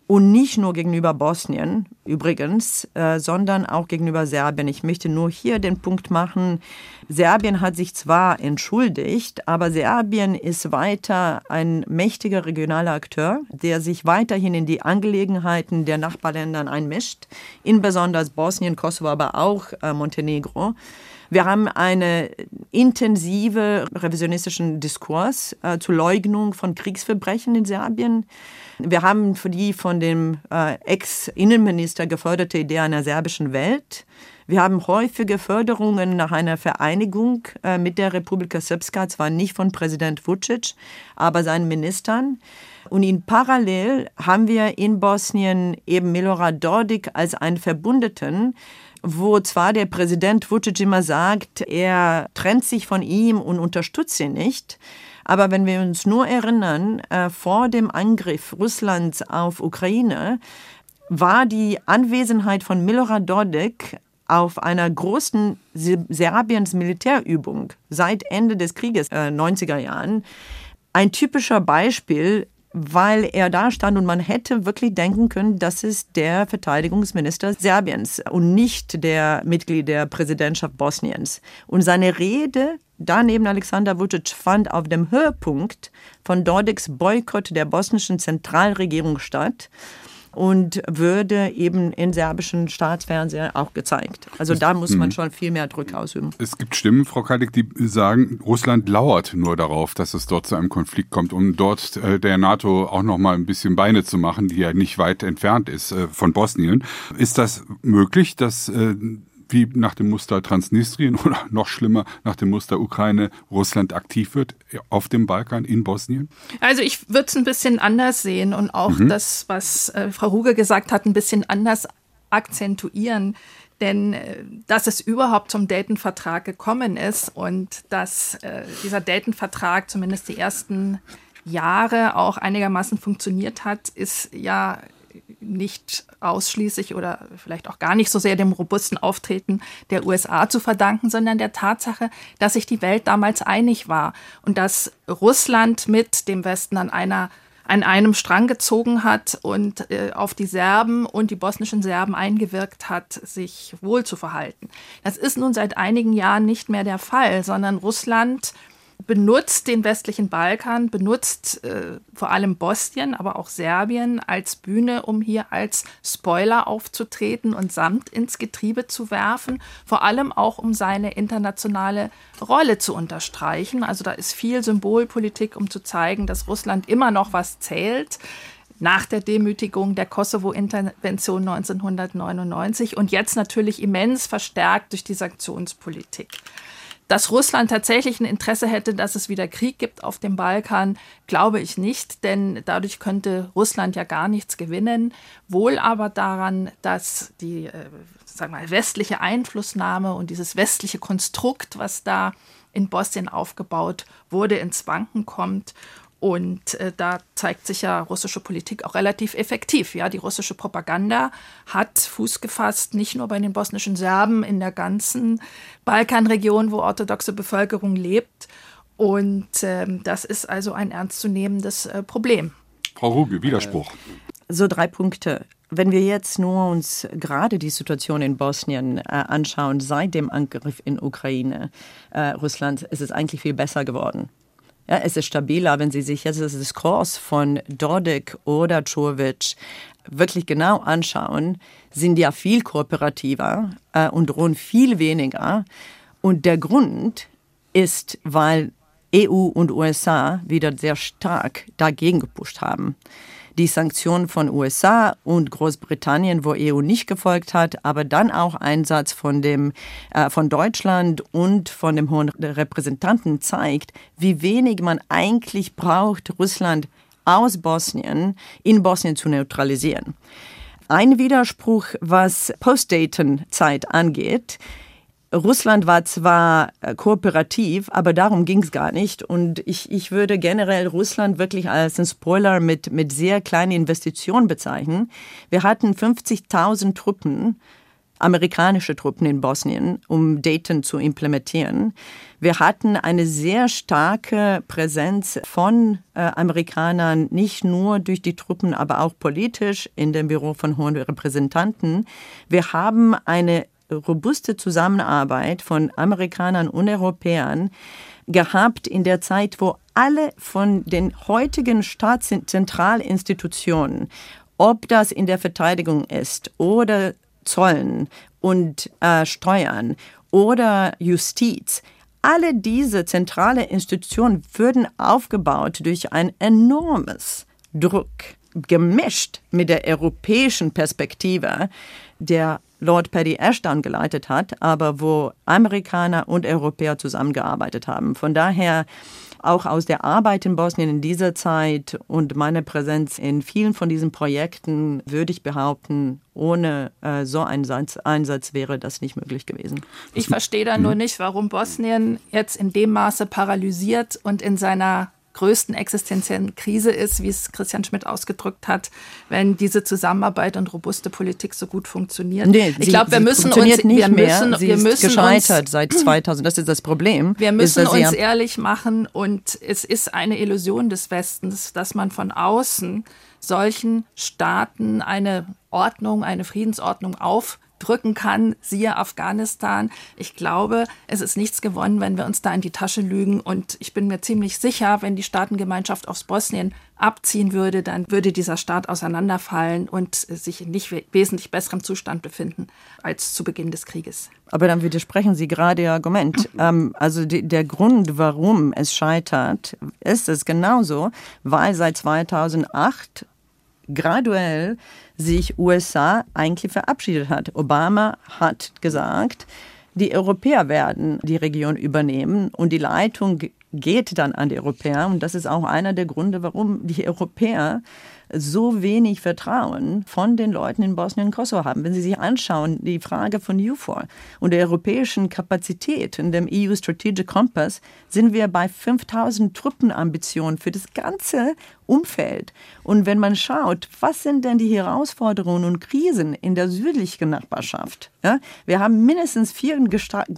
Und nicht nur gegenüber Bosnien übrigens, äh, sondern auch gegenüber Serbien. Ich möchte nur hier den Punkt machen, Serbien hat sich zwar entschuldigt, aber Serbien ist weiter ein mächtiger regionaler Akteur, der sich weiterhin in die Angelegenheiten der Nachbarländer einmischt, insbesondere Bosnien, Kosovo, aber auch äh, Montenegro. Wir haben einen intensive revisionistischen Diskurs äh, zur Leugnung von Kriegsverbrechen in Serbien. Wir haben für die von dem äh, Ex-Innenminister geförderte Idee einer serbischen Welt. Wir haben häufige Förderungen nach einer Vereinigung äh, mit der Republika Srpska, zwar nicht von Präsident Vucic, aber seinen Ministern. Und in parallel haben wir in Bosnien eben Milorad Dodik als einen Verbündeten, wo zwar der Präsident Vucic immer sagt, er trennt sich von ihm und unterstützt ihn nicht, aber wenn wir uns nur erinnern, äh, vor dem Angriff Russlands auf Ukraine war die Anwesenheit von Milorad Dodik auf einer großen Serbiens Militärübung seit Ende des Krieges äh, 90er Jahren ein typischer Beispiel, weil er da stand und man hätte wirklich denken können, das ist der Verteidigungsminister Serbiens und nicht der Mitglied der Präsidentschaft Bosniens. Und seine Rede da neben Alexander Vucic fand auf dem Höhepunkt von Dodiks Boykott der bosnischen Zentralregierung statt und würde eben in serbischen Staatsfernsehen auch gezeigt. Also da muss man hm. schon viel mehr Druck ausüben. Es gibt Stimmen, Frau Keidig, die sagen, Russland lauert nur darauf, dass es dort zu einem Konflikt kommt, um dort äh, der NATO auch noch mal ein bisschen Beine zu machen, die ja nicht weit entfernt ist äh, von Bosnien. Ist das möglich, dass äh, wie nach dem Muster Transnistrien oder noch schlimmer nach dem Muster Ukraine Russland aktiv wird auf dem Balkan in Bosnien? Also ich würde es ein bisschen anders sehen und auch mhm. das, was äh, Frau Ruge gesagt hat, ein bisschen anders akzentuieren. Denn äh, dass es überhaupt zum Dayton-Vertrag gekommen ist und dass äh, dieser Dayton-Vertrag zumindest die ersten Jahre auch einigermaßen funktioniert hat, ist ja nicht ausschließlich oder vielleicht auch gar nicht so sehr dem robusten Auftreten der USA zu verdanken, sondern der Tatsache, dass sich die Welt damals einig war und dass Russland mit dem Westen an einer an einem Strang gezogen hat und äh, auf die Serben und die bosnischen Serben eingewirkt hat, sich wohl zu verhalten. Das ist nun seit einigen Jahren nicht mehr der Fall, sondern Russland benutzt den westlichen Balkan, benutzt äh, vor allem Bosnien, aber auch Serbien als Bühne, um hier als Spoiler aufzutreten und Samt ins Getriebe zu werfen, vor allem auch um seine internationale Rolle zu unterstreichen. Also da ist viel Symbolpolitik, um zu zeigen, dass Russland immer noch was zählt nach der Demütigung der Kosovo-Intervention 1999 und jetzt natürlich immens verstärkt durch die Sanktionspolitik. Dass Russland tatsächlich ein Interesse hätte, dass es wieder Krieg gibt auf dem Balkan, glaube ich nicht, denn dadurch könnte Russland ja gar nichts gewinnen. Wohl aber daran, dass die äh, sagen wir, westliche Einflussnahme und dieses westliche Konstrukt, was da in Bosnien aufgebaut wurde, ins Wanken kommt und äh, da zeigt sich ja russische Politik auch relativ effektiv. Ja, die russische Propaganda hat Fuß gefasst, nicht nur bei den bosnischen Serben in der ganzen Balkanregion, wo orthodoxe Bevölkerung lebt. Und äh, das ist also ein ernstzunehmendes äh, Problem. Frau Ruge, Widerspruch. So drei Punkte. Wenn wir jetzt nur uns gerade die Situation in Bosnien äh, anschauen, seit dem Angriff in Ukraine äh, Russland, ist es eigentlich viel besser geworden. Ja, es ist stabiler, wenn Sie sich jetzt das Diskurs von Dodik oder Čović wirklich genau anschauen, sind ja viel kooperativer äh, und drohen viel weniger. Und der Grund ist, weil EU und USA wieder sehr stark dagegen gepusht haben die Sanktionen von USA und Großbritannien, wo EU nicht gefolgt hat, aber dann auch Einsatz von dem äh, von Deutschland und von dem hohen Repräsentanten zeigt, wie wenig man eigentlich braucht, Russland aus Bosnien in Bosnien zu neutralisieren. Ein Widerspruch, was Post-Dayton-Zeit angeht, Russland war zwar äh, kooperativ, aber darum ging es gar nicht. Und ich, ich würde generell Russland wirklich als ein Spoiler mit, mit sehr kleinen Investitionen bezeichnen. Wir hatten 50.000 Truppen, amerikanische Truppen in Bosnien, um Dayton zu implementieren. Wir hatten eine sehr starke Präsenz von äh, Amerikanern, nicht nur durch die Truppen, aber auch politisch in dem Büro von hohen Repräsentanten. Wir haben eine robuste Zusammenarbeit von Amerikanern und Europäern gehabt in der Zeit, wo alle von den heutigen Staatszentralinstitutionen, ob das in der Verteidigung ist oder Zollen und äh, Steuern oder Justiz, alle diese zentrale Institutionen würden aufgebaut durch ein enormes Druck, gemischt mit der europäischen Perspektive, der Lord Paddy Ashdown geleitet hat, aber wo Amerikaner und Europäer zusammengearbeitet haben. Von daher auch aus der Arbeit in Bosnien in dieser Zeit und meiner Präsenz in vielen von diesen Projekten würde ich behaupten, ohne äh, so einen Einsatz wäre das nicht möglich gewesen. Ich verstehe da nur nicht, warum Bosnien jetzt in dem Maße paralysiert und in seiner größten existenziellen Krise ist, wie es Christian Schmidt ausgedrückt hat, wenn diese Zusammenarbeit und robuste Politik so gut funktioniert. Nee, ich glaube, wir müssen uns nicht wir müssen, mehr. Sie wir müssen gescheitert uns, seit 2000. Das ist das Problem. Wir müssen ist, uns ehrlich machen und es ist eine Illusion des Westens, dass man von außen solchen Staaten eine Ordnung, eine Friedensordnung auf drücken kann, siehe Afghanistan. Ich glaube, es ist nichts gewonnen, wenn wir uns da in die Tasche lügen. Und ich bin mir ziemlich sicher, wenn die Staatengemeinschaft aus Bosnien abziehen würde, dann würde dieser Staat auseinanderfallen und sich in nicht wesentlich besserem Zustand befinden als zu Beginn des Krieges. Aber dann widersprechen Sie gerade Ihr Argument. ähm, also die, der Grund, warum es scheitert, ist es genauso, weil seit 2008 graduell sich USA eigentlich verabschiedet hat. Obama hat gesagt, die Europäer werden die Region übernehmen und die Leitung geht dann an die Europäer. Und das ist auch einer der Gründe, warum die Europäer so wenig Vertrauen von den Leuten in Bosnien und Kosovo haben. Wenn Sie sich anschauen, die Frage von UFOR und der europäischen Kapazität in dem EU Strategic Compass, sind wir bei 5000 Truppenambitionen für das ganze Umfeld. Und wenn man schaut, was sind denn die Herausforderungen und Krisen in der südlichen Nachbarschaft? Ja, wir haben mindestens vier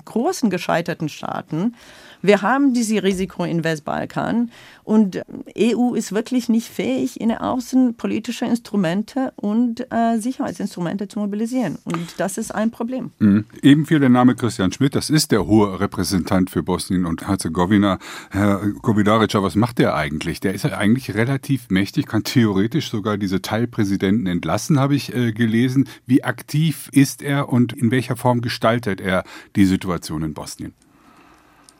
großen gescheiterten Staaten. Wir haben dieses Risiko in Westbalkan und EU ist wirklich nicht fähig, in außenpolitische Instrumente und äh, Sicherheitsinstrumente zu mobilisieren. Und das ist ein Problem. Mhm. Eben fiel der Name Christian Schmidt, das ist der hohe Repräsentant für Bosnien und Herzegowina. Herr Govidarica, was macht der eigentlich? Der ist ja eigentlich relativ mächtig, kann theoretisch sogar diese Teilpräsidenten entlassen, habe ich äh, gelesen. Wie aktiv ist er und in welcher Form gestaltet er die Situation in Bosnien?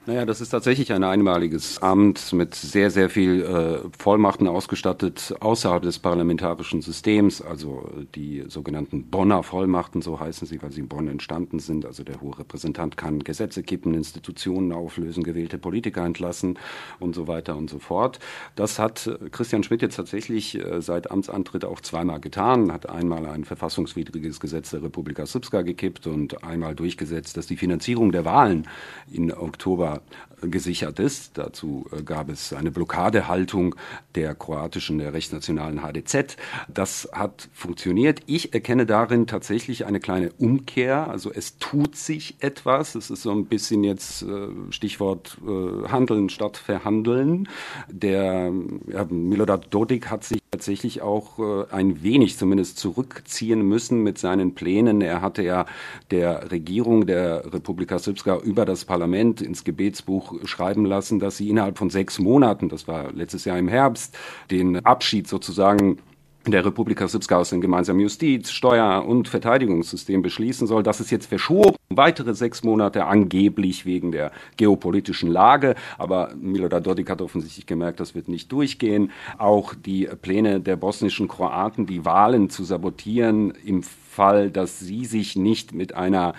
Naja, das ist tatsächlich ein einmaliges Amt mit sehr, sehr viel äh, Vollmachten ausgestattet außerhalb des parlamentarischen Systems, also die sogenannten Bonner Vollmachten, so heißen sie, weil sie in Bonn entstanden sind. Also der hohe Repräsentant kann Gesetze kippen, Institutionen auflösen, gewählte Politiker entlassen und so weiter und so fort. Das hat Christian Schmidt jetzt tatsächlich äh, seit Amtsantritt auch zweimal getan, hat einmal ein verfassungswidriges Gesetz der Republika Srpska gekippt und einmal durchgesetzt, dass die Finanzierung der Wahlen in Oktober gesichert ist. Dazu äh, gab es eine Blockadehaltung der kroatischen, der rechtsnationalen HDZ. Das hat funktioniert. Ich erkenne darin tatsächlich eine kleine Umkehr. Also es tut sich etwas. Es ist so ein bisschen jetzt äh, Stichwort äh, Handeln statt Verhandeln. Der ja, Milorad Dodik hat sich tatsächlich auch ein wenig zumindest zurückziehen müssen mit seinen Plänen. Er hatte ja der Regierung der Republika Srpska über das Parlament ins Gebet Gebetsbuch schreiben lassen, dass sie innerhalb von sechs Monaten, das war letztes Jahr im Herbst, den Abschied sozusagen der Republika Srpska aus dem gemeinsamen Justiz-, Steuer- und Verteidigungssystem beschließen soll. Das ist jetzt verschoben. Weitere sechs Monate angeblich wegen der geopolitischen Lage. Aber Milorad Dodik hat offensichtlich gemerkt, das wird nicht durchgehen. Auch die Pläne der bosnischen Kroaten, die Wahlen zu sabotieren im Fall, dass sie sich nicht mit einer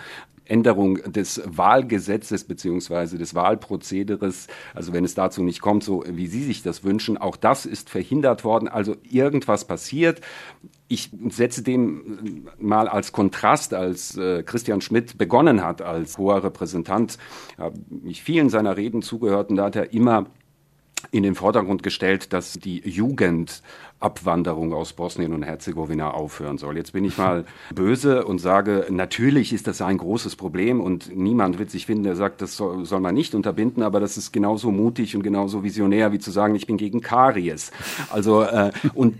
Änderung des Wahlgesetzes beziehungsweise des Wahlprozederes, also wenn es dazu nicht kommt, so wie Sie sich das wünschen, auch das ist verhindert worden. Also irgendwas passiert. Ich setze dem mal als Kontrast, als äh, Christian Schmidt begonnen hat als hoher Repräsentant, habe ich vielen seiner Reden zugehört und da hat er immer in den Vordergrund gestellt, dass die Jugendabwanderung aus Bosnien und Herzegowina aufhören soll. Jetzt bin ich mal böse und sage, natürlich ist das ein großes Problem und niemand wird sich finden, der sagt, das soll, soll man nicht unterbinden, aber das ist genauso mutig und genauso visionär wie zu sagen, ich bin gegen Karies. Also äh, und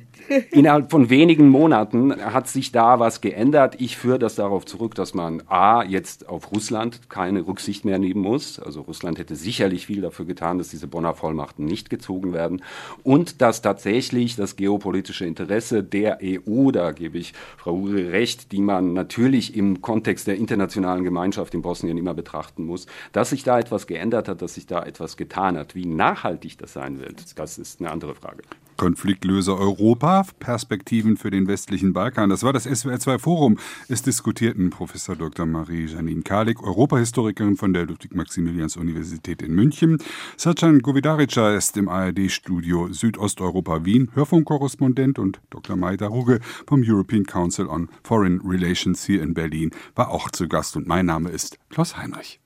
Innerhalb von wenigen Monaten hat sich da was geändert. Ich führe das darauf zurück, dass man A, jetzt auf Russland keine Rücksicht mehr nehmen muss. Also Russland hätte sicherlich viel dafür getan, dass diese Bonner Vollmachten nicht gezogen werden. Und dass tatsächlich das geopolitische Interesse der EU, da gebe ich Frau Uri recht, die man natürlich im Kontext der internationalen Gemeinschaft in Bosnien immer betrachten muss, dass sich da etwas geändert hat, dass sich da etwas getan hat. Wie nachhaltig das sein wird, das ist eine andere Frage. Konfliktlöser Europa, Perspektiven für den westlichen Balkan. Das war das SWR2 Forum. Es diskutierten Professor Dr. Marie-Janine Kalik, Europahistorikerin von der Ludwig-Maximilians-Universität in München. Sacan Govidarica ist im ARD-Studio Südosteuropa Wien, Hörfunkkorrespondent und Dr. Maida Ruge vom European Council on Foreign Relations hier in Berlin war auch zu Gast und mein Name ist Klaus Heinrich.